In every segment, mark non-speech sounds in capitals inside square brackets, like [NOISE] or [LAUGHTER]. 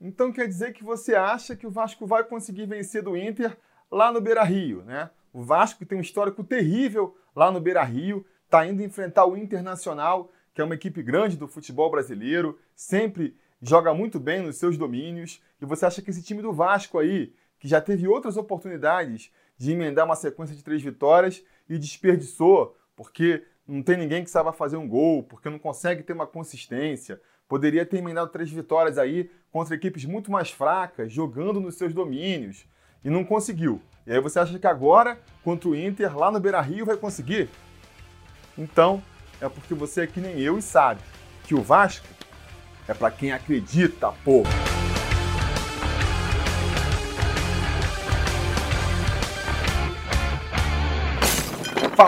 Então quer dizer que você acha que o Vasco vai conseguir vencer do Inter lá no Beira-Rio, né? O Vasco tem um histórico terrível lá no Beira-Rio, está indo enfrentar o Internacional, que é uma equipe grande do futebol brasileiro, sempre joga muito bem nos seus domínios. E você acha que esse time do Vasco aí, que já teve outras oportunidades de emendar uma sequência de três vitórias e desperdiçou, porque não tem ninguém que saiba fazer um gol, porque não consegue ter uma consistência. Poderia ter emendado três vitórias aí contra equipes muito mais fracas, jogando nos seus domínios, e não conseguiu. E aí você acha que agora, contra o Inter, lá no Beira-Rio, vai conseguir? Então, é porque você é que nem eu e sabe que o Vasco é para quem acredita, pô.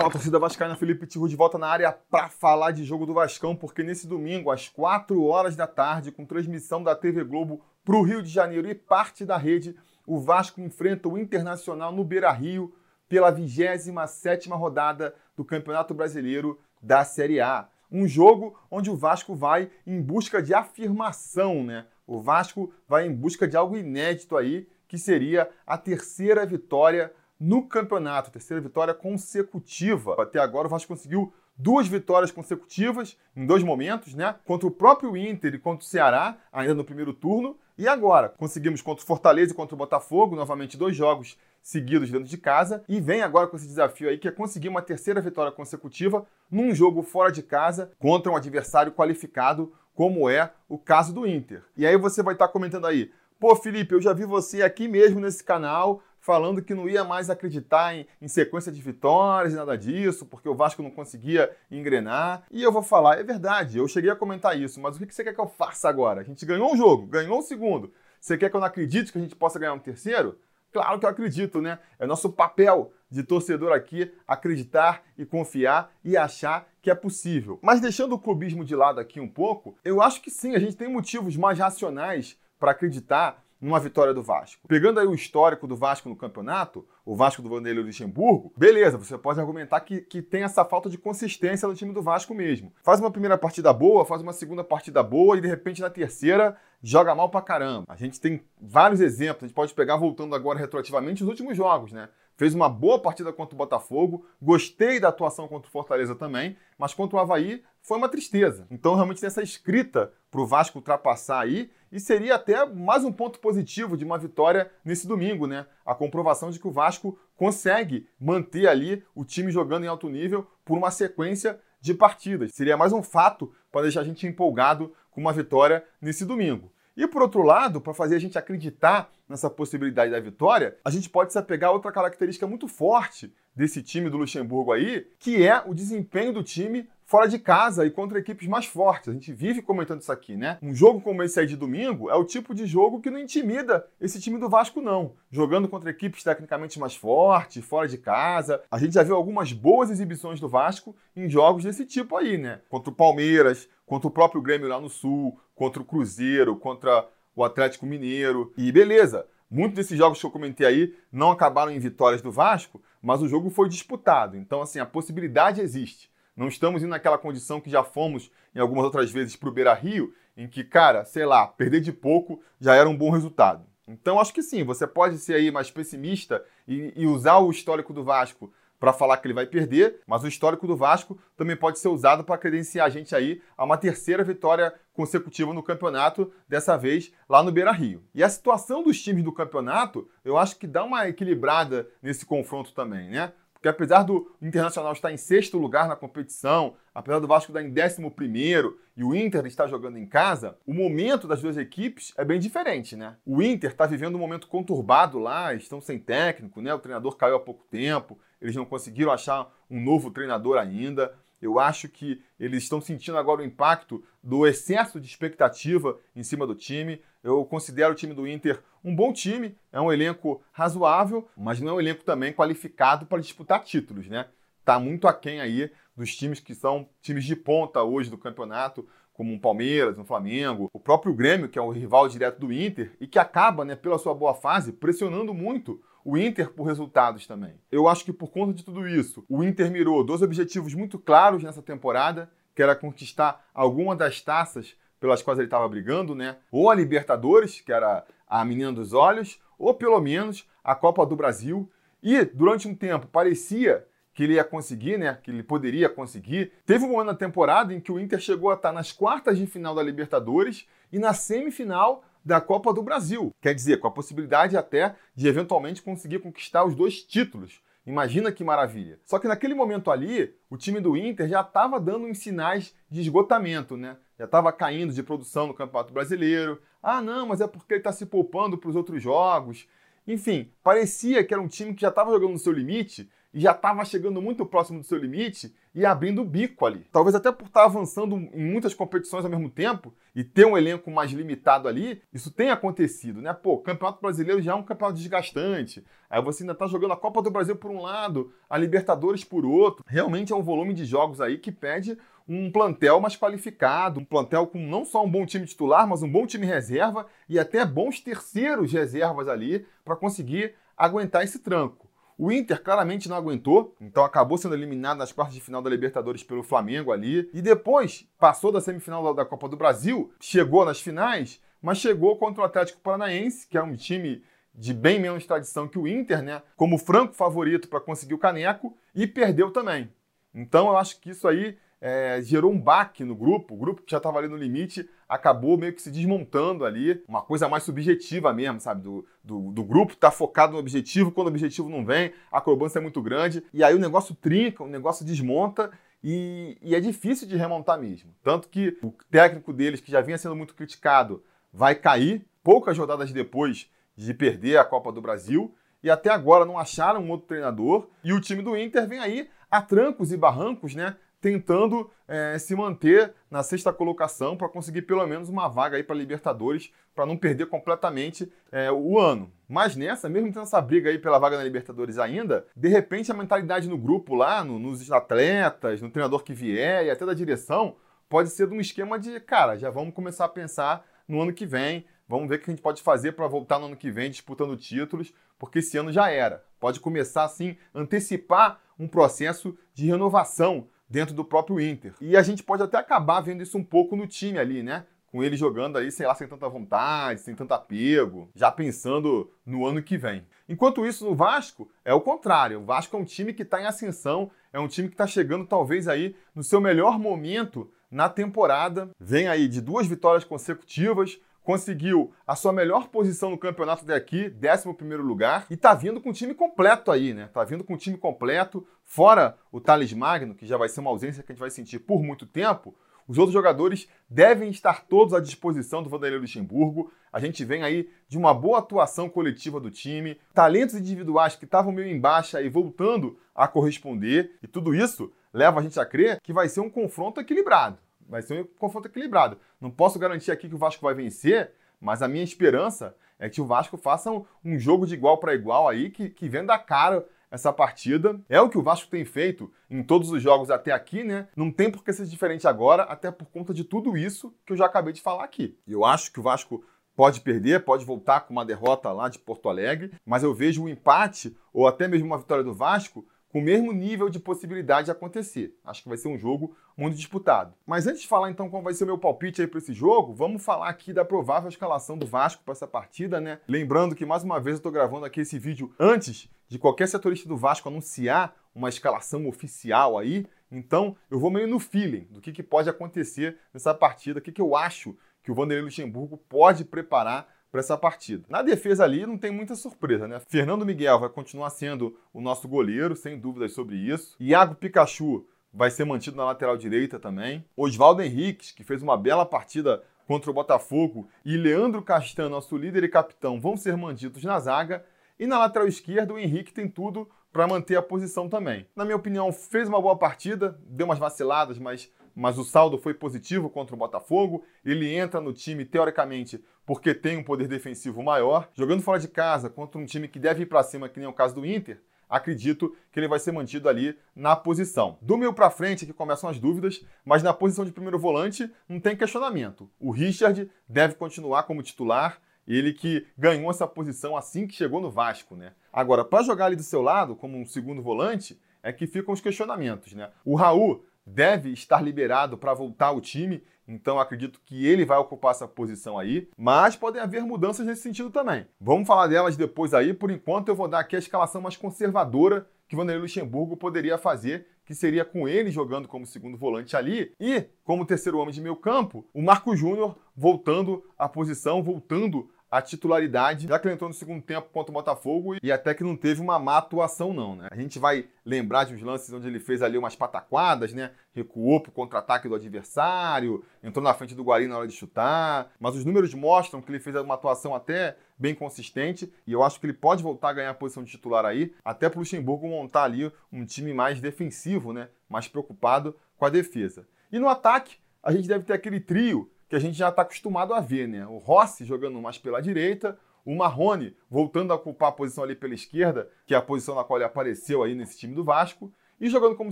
Fala, torcida vascaína, Felipe Tiru de volta na área para falar de jogo do Vascão, porque nesse domingo, às 4 horas da tarde, com transmissão da TV Globo para o Rio de Janeiro e parte da rede, o Vasco enfrenta o Internacional no Beira-Rio pela 27ª rodada do Campeonato Brasileiro da Série A. Um jogo onde o Vasco vai em busca de afirmação, né? O Vasco vai em busca de algo inédito aí, que seria a terceira vitória no campeonato, terceira vitória consecutiva. Até agora o Vasco conseguiu duas vitórias consecutivas em dois momentos, né? Contra o próprio Inter e contra o Ceará, ainda no primeiro turno. E agora, conseguimos contra o Fortaleza e contra o Botafogo, novamente dois jogos seguidos dentro de casa. E vem agora com esse desafio aí, que é conseguir uma terceira vitória consecutiva num jogo fora de casa contra um adversário qualificado, como é o caso do Inter. E aí você vai estar comentando aí, pô, Felipe, eu já vi você aqui mesmo nesse canal falando que não ia mais acreditar em, em, sequência de vitórias e nada disso, porque o Vasco não conseguia engrenar. E eu vou falar, é verdade, eu cheguei a comentar isso, mas o que você quer que eu faça agora? A gente ganhou um jogo, ganhou um segundo. Você quer que eu não acredite que a gente possa ganhar um terceiro? Claro que eu acredito, né? É nosso papel de torcedor aqui acreditar e confiar e achar que é possível. Mas deixando o clubismo de lado aqui um pouco, eu acho que sim, a gente tem motivos mais racionais para acreditar numa vitória do Vasco. Pegando aí o histórico do Vasco no campeonato, o Vasco do Vanderlei Luxemburgo, beleza, você pode argumentar que, que tem essa falta de consistência no time do Vasco mesmo. Faz uma primeira partida boa, faz uma segunda partida boa e de repente na terceira joga mal pra caramba. A gente tem vários exemplos, a gente pode pegar voltando agora retroativamente os últimos jogos, né? Fez uma boa partida contra o Botafogo, gostei da atuação contra o Fortaleza também, mas contra o Havaí foi uma tristeza. Então realmente tem essa escrita para o Vasco ultrapassar aí e seria até mais um ponto positivo de uma vitória nesse domingo, né? A comprovação de que o Vasco consegue manter ali o time jogando em alto nível por uma sequência de partidas. Seria mais um fato para deixar a gente empolgado com uma vitória nesse domingo. E por outro lado, para fazer a gente acreditar nessa possibilidade da vitória, a gente pode se apegar a outra característica muito forte desse time do Luxemburgo aí, que é o desempenho do time fora de casa e contra equipes mais fortes. A gente vive comentando isso aqui, né? Um jogo como esse aí de domingo é o tipo de jogo que não intimida esse time do Vasco, não. Jogando contra equipes tecnicamente mais fortes, fora de casa. A gente já viu algumas boas exibições do Vasco em jogos desse tipo aí, né? Contra o Palmeiras, contra o próprio Grêmio lá no Sul, contra o Cruzeiro, contra o Atlético Mineiro. E beleza, muitos desses jogos que eu comentei aí não acabaram em vitórias do Vasco, mas o jogo foi disputado. Então, assim, a possibilidade existe. Não estamos indo naquela condição que já fomos em algumas outras vezes para o Beira Rio, em que, cara, sei lá, perder de pouco já era um bom resultado. Então, acho que sim, você pode ser aí mais pessimista e, e usar o histórico do Vasco para falar que ele vai perder, mas o histórico do Vasco também pode ser usado para credenciar a gente aí a uma terceira vitória consecutiva no campeonato, dessa vez lá no Beira Rio. E a situação dos times do campeonato, eu acho que dá uma equilibrada nesse confronto também, né? Porque apesar do Internacional estar em sexto lugar na competição, apesar do Vasco estar em décimo primeiro e o Inter estar jogando em casa, o momento das duas equipes é bem diferente, né? O Inter está vivendo um momento conturbado lá, estão sem técnico, né? O treinador caiu há pouco tempo, eles não conseguiram achar um novo treinador ainda. Eu acho que eles estão sentindo agora o impacto do excesso de expectativa em cima do time. Eu considero o time do Inter um bom time, é um elenco razoável, mas não é um elenco também qualificado para disputar títulos, né? Tá muito aquém aí dos times que são times de ponta hoje do campeonato, como o Palmeiras, o Flamengo, o próprio Grêmio, que é o rival direto do Inter, e que acaba, né, pela sua boa fase, pressionando muito o Inter por resultados também. Eu acho que por conta de tudo isso, o Inter mirou dois objetivos muito claros nessa temporada, que era conquistar alguma das taças pelas quais ele estava brigando, né? Ou a Libertadores, que era a menina dos olhos, ou pelo menos a Copa do Brasil. E durante um tempo parecia que ele ia conseguir, né? Que ele poderia conseguir. Teve um ano na temporada em que o Inter chegou a estar nas quartas de final da Libertadores e na semifinal da Copa do Brasil. Quer dizer, com a possibilidade até de eventualmente conseguir conquistar os dois títulos. Imagina que maravilha. Só que naquele momento ali, o time do Inter já estava dando uns sinais de esgotamento, né? Já estava caindo de produção no Campeonato Brasileiro. Ah, não, mas é porque ele está se poupando para os outros jogos. Enfim, parecia que era um time que já estava jogando no seu limite e já estava chegando muito próximo do seu limite e abrindo o bico ali. Talvez até por estar avançando em muitas competições ao mesmo tempo e ter um elenco mais limitado ali, isso tem acontecido, né? Pô, Campeonato Brasileiro já é um campeonato desgastante. Aí você ainda está jogando a Copa do Brasil por um lado, a Libertadores por outro. Realmente é um volume de jogos aí que pede um plantel mais qualificado, um plantel com não só um bom time titular, mas um bom time reserva e até bons terceiros reservas ali para conseguir aguentar esse tranco. O Inter claramente não aguentou, então acabou sendo eliminado nas quartas de final da Libertadores pelo Flamengo ali. E depois passou da semifinal da Copa do Brasil, chegou nas finais, mas chegou contra o Atlético Paranaense, que é um time de bem menos tradição que o Inter, né? Como franco favorito para conseguir o caneco e perdeu também. Então eu acho que isso aí é, gerou um baque no grupo, o grupo que já estava ali no limite acabou meio que se desmontando ali, uma coisa mais subjetiva mesmo, sabe? Do, do, do grupo tá focado no objetivo, quando o objetivo não vem, a cobrança é muito grande, e aí o negócio trinca, o negócio desmonta, e, e, é difícil de remontar mesmo. Tanto que o técnico deles, que já vinha sendo muito criticado, vai cair poucas rodadas depois de perder a Copa do Brasil. E até agora não acharam um outro treinador. E o time do Inter vem aí a trancos e barrancos, né? Tentando é, se manter na sexta colocação para conseguir pelo menos uma vaga aí para Libertadores, para não perder completamente é, o ano. Mas nessa, mesmo tendo essa briga aí pela vaga na Libertadores ainda, de repente a mentalidade no grupo lá, no, nos atletas, no treinador que vier e até da direção, pode ser de um esquema de, cara, já vamos começar a pensar no ano que vem, vamos ver o que a gente pode fazer para voltar no ano que vem disputando títulos, porque esse ano já era. Pode começar assim, antecipar um processo de renovação dentro do próprio Inter. E a gente pode até acabar vendo isso um pouco no time ali, né? Com ele jogando aí, sei lá, sem tanta vontade, sem tanto apego, já pensando no ano que vem. Enquanto isso, no Vasco, é o contrário. O Vasco é um time que está em ascensão, é um time que está chegando talvez aí no seu melhor momento na temporada. Vem aí de duas vitórias consecutivas, conseguiu a sua melhor posição no campeonato daqui, 11 lugar, e tá vindo com o time completo aí, né? Tá vindo com o time completo, fora o Thales Magno, que já vai ser uma ausência que a gente vai sentir por muito tempo. Os outros jogadores devem estar todos à disposição do Vanderlei Luxemburgo. A gente vem aí de uma boa atuação coletiva do time, talentos individuais que estavam meio embaixo e voltando a corresponder, e tudo isso leva a gente a crer que vai ser um confronto equilibrado. Vai ser um confronto equilibrado. Não posso garantir aqui que o Vasco vai vencer, mas a minha esperança é que o Vasco faça um, um jogo de igual para igual aí, que, que venda a cara essa partida. É o que o Vasco tem feito em todos os jogos até aqui, né? Não tem por que ser diferente agora, até por conta de tudo isso que eu já acabei de falar aqui. Eu acho que o Vasco pode perder, pode voltar com uma derrota lá de Porto Alegre, mas eu vejo um empate ou até mesmo uma vitória do Vasco com o mesmo nível de possibilidade de acontecer. Acho que vai ser um jogo muito disputado. Mas antes de falar então qual vai ser o meu palpite aí para esse jogo, vamos falar aqui da provável escalação do Vasco para essa partida, né? Lembrando que mais uma vez eu estou gravando aqui esse vídeo antes de qualquer setorista do Vasco anunciar uma escalação oficial aí. Então eu vou meio no feeling do que, que pode acontecer nessa partida, o que, que eu acho que o Vanderlei Luxemburgo pode preparar para essa partida. Na defesa ali não tem muita surpresa, né? Fernando Miguel vai continuar sendo o nosso goleiro, sem dúvidas sobre isso. Iago Pikachu vai ser mantido na lateral direita também. Oswaldo Henriques, que fez uma bela partida contra o Botafogo, e Leandro Castan, nosso líder e capitão, vão ser mantidos na zaga. E na lateral esquerda, o Henrique tem tudo para manter a posição também. Na minha opinião, fez uma boa partida, deu umas vaciladas, mas mas o saldo foi positivo contra o Botafogo. Ele entra no time, teoricamente, porque tem um poder defensivo maior. Jogando fora de casa contra um time que deve ir para cima, que nem é o caso do Inter, acredito que ele vai ser mantido ali na posição. Do meio para frente que começam as dúvidas, mas na posição de primeiro volante não tem questionamento. O Richard deve continuar como titular, ele que ganhou essa posição assim que chegou no Vasco, né? Agora, para jogar ali do seu lado como um segundo volante, é que ficam os questionamentos, né? O Raul deve estar liberado para voltar ao time, então acredito que ele vai ocupar essa posição aí, mas podem haver mudanças nesse sentido também. Vamos falar delas depois aí, por enquanto eu vou dar aqui a escalação mais conservadora que Vanderlei Luxemburgo poderia fazer, que seria com ele jogando como segundo volante ali e como terceiro homem de meio campo, o Marco Júnior voltando à posição, voltando a titularidade, já que ele entrou no segundo tempo contra o Botafogo e até que não teve uma má atuação não, né? A gente vai lembrar de uns lances onde ele fez ali umas pataquadas, né? Recuou pro contra-ataque do adversário, entrou na frente do Guarani na hora de chutar, mas os números mostram que ele fez uma atuação até bem consistente e eu acho que ele pode voltar a ganhar a posição de titular aí, até pro Luxemburgo montar ali um time mais defensivo, né? Mais preocupado com a defesa. E no ataque, a gente deve ter aquele trio que a gente já está acostumado a ver, né? O Rossi jogando mais pela direita, o Marrone voltando a ocupar a posição ali pela esquerda, que é a posição na qual ele apareceu aí nesse time do Vasco, e jogando como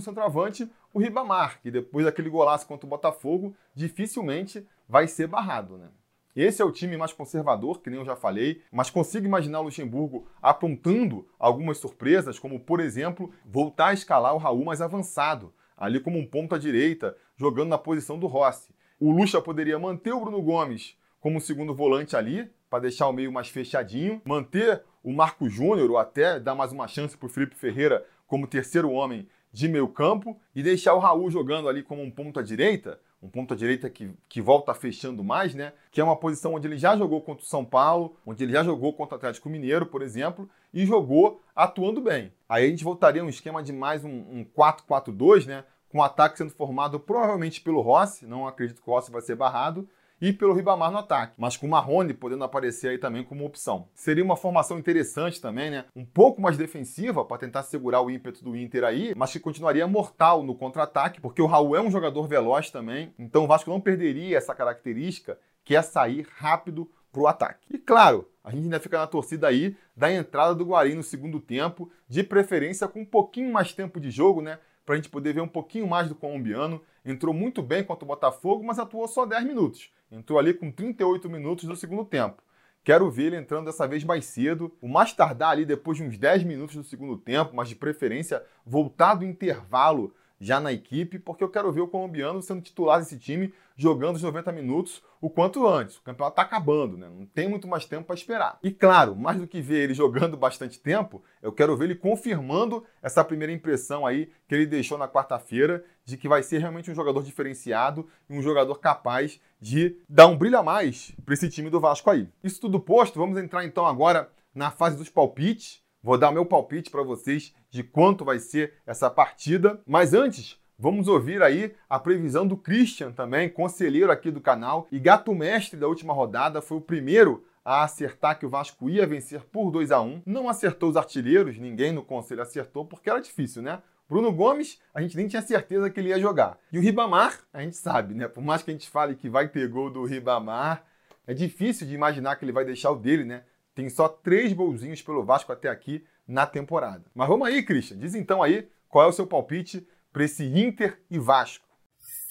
centroavante o Ribamar, que depois daquele golaço contra o Botafogo, dificilmente vai ser barrado, né? Esse é o time mais conservador, que nem eu já falei, mas consigo imaginar o Luxemburgo apontando algumas surpresas, como, por exemplo, voltar a escalar o Raul mais avançado, ali como um ponto à direita, jogando na posição do Rossi. O Lucha poderia manter o Bruno Gomes como segundo volante ali, para deixar o meio mais fechadinho, manter o Marco Júnior ou até dar mais uma chance para o Felipe Ferreira como terceiro homem de meio campo e deixar o Raul jogando ali como um ponto à direita, um ponto à direita que, que volta fechando mais, né? Que é uma posição onde ele já jogou contra o São Paulo, onde ele já jogou contra o Atlético Mineiro, por exemplo, e jogou atuando bem. Aí a gente voltaria a um esquema de mais um, um 4-4-2, né? Com o ataque sendo formado provavelmente pelo Rossi, não acredito que o Rossi vai ser barrado, e pelo Ribamar no ataque, mas com o Marrone podendo aparecer aí também como opção. Seria uma formação interessante também, né? Um pouco mais defensiva para tentar segurar o ímpeto do Inter aí, mas que continuaria mortal no contra-ataque, porque o Raul é um jogador veloz também, então o Vasco não perderia essa característica que é sair rápido para o ataque. E claro, a gente ainda fica na torcida aí da entrada do Guarani no segundo tempo, de preferência com um pouquinho mais tempo de jogo, né? Para a gente poder ver um pouquinho mais do colombiano. Entrou muito bem contra o Botafogo, mas atuou só 10 minutos. Entrou ali com 38 minutos do segundo tempo. Quero ver ele entrando dessa vez mais cedo, o mais tardar ali depois de uns 10 minutos do segundo tempo, mas de preferência voltar do intervalo já na equipe, porque eu quero ver o colombiano sendo titular desse time, jogando os 90 minutos o quanto antes. O campeonato está acabando, né? Não tem muito mais tempo para esperar. E claro, mais do que ver ele jogando bastante tempo, eu quero ver ele confirmando essa primeira impressão aí que ele deixou na quarta-feira de que vai ser realmente um jogador diferenciado e um jogador capaz de dar um brilho a mais para esse time do Vasco aí. Isso tudo posto, vamos entrar então agora na fase dos palpites. Vou dar meu palpite para vocês de quanto vai ser essa partida. Mas antes, vamos ouvir aí a previsão do Christian também, conselheiro aqui do canal e gato mestre da última rodada, foi o primeiro a acertar que o Vasco ia vencer por 2 a 1 Não acertou os artilheiros, ninguém no conselho acertou, porque era difícil, né? Bruno Gomes, a gente nem tinha certeza que ele ia jogar. E o Ribamar, a gente sabe, né? Por mais que a gente fale que vai ter gol do Ribamar, é difícil de imaginar que ele vai deixar o dele, né? Tem só três golzinhos pelo Vasco até aqui na temporada. Mas vamos aí, Christian. Diz então aí qual é o seu palpite para esse Inter e Vasco.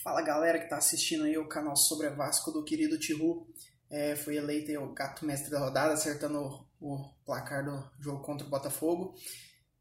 Fala galera que está assistindo aí o canal sobre Vasco do querido Tihu. É, foi eleito o gato mestre da rodada, acertando o, o placar do jogo contra o Botafogo.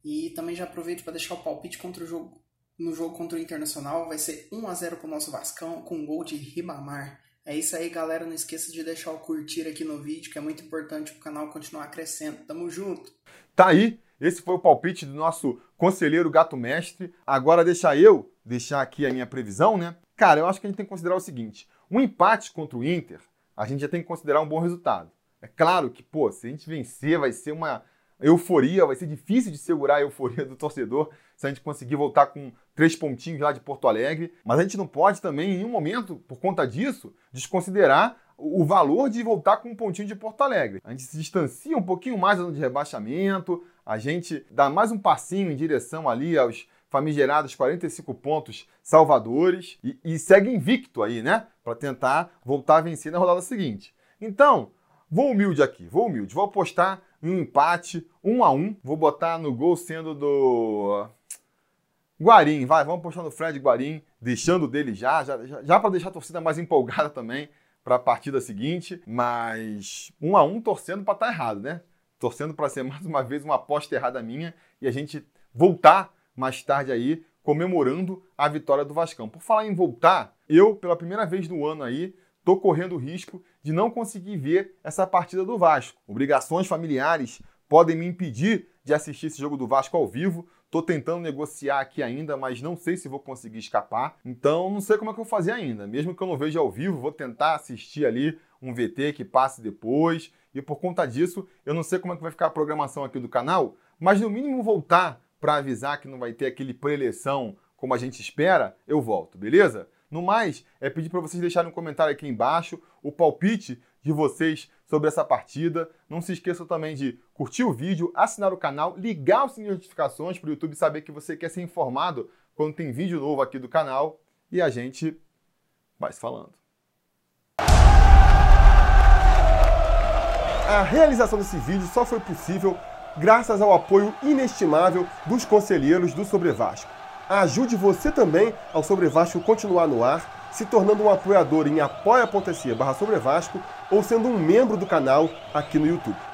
E também já aproveito para deixar o palpite contra o jogo no jogo contra o Internacional. Vai ser 1 a 0 para o nosso Vascão com um gol de Ribamar. É isso aí, galera. Não esqueça de deixar o curtir aqui no vídeo, que é muito importante para o canal continuar crescendo. Tamo junto! Tá aí, esse foi o palpite do nosso conselheiro gato mestre. Agora deixa eu deixar aqui a minha previsão, né? Cara, eu acho que a gente tem que considerar o seguinte: um empate contra o Inter, a gente já tem que considerar um bom resultado. É claro que, pô, se a gente vencer, vai ser uma euforia, vai ser difícil de segurar a euforia do torcedor se a gente conseguir voltar com três pontinhos lá de Porto Alegre. Mas a gente não pode também, em nenhum momento, por conta disso, desconsiderar o valor de voltar com um pontinho de Porto Alegre. A gente se distancia um pouquinho mais do de rebaixamento, a gente dá mais um passinho em direção ali aos famigerados 45 pontos salvadores e, e segue invicto aí, né? Para tentar voltar a vencer na rodada seguinte. Então, vou humilde aqui, vou humilde. Vou apostar um empate, um a um. Vou botar no gol sendo do Guarim, vai, vamos apostar no Fred Guarim, deixando dele já, já, já, já para deixar a torcida mais empolgada também para a partida seguinte, mas um a um torcendo para estar tá errado, né? Torcendo para ser [LAUGHS] mais uma vez uma aposta errada minha e a gente voltar mais tarde aí comemorando a vitória do Vascão. Por falar em voltar, eu, pela primeira vez no ano aí, tô correndo o risco de não conseguir ver essa partida do Vasco. Obrigações familiares podem me impedir de assistir esse jogo do Vasco ao vivo. Tô tentando negociar aqui ainda, mas não sei se vou conseguir escapar. Então, não sei como é que eu vou fazer ainda. Mesmo que eu não veja ao vivo, vou tentar assistir ali um VT que passe depois. E por conta disso, eu não sei como é que vai ficar a programação aqui do canal, mas no mínimo voltar para avisar que não vai ter aquele pré-eleição como a gente espera, eu volto, beleza? No mais, é pedir para vocês deixarem um comentário aqui embaixo o palpite de vocês sobre essa partida. Não se esqueçam também de curtir o vídeo, assinar o canal, ligar o sininho de notificações para o YouTube saber que você quer ser informado quando tem vídeo novo aqui do canal. E a gente vai se falando. A realização desse vídeo só foi possível graças ao apoio inestimável dos conselheiros do Sobre Vasco. Ajude você também ao Sobre Vasco continuar no ar, se tornando um apoiador em apoia.se barra ou sendo um membro do canal aqui no YouTube.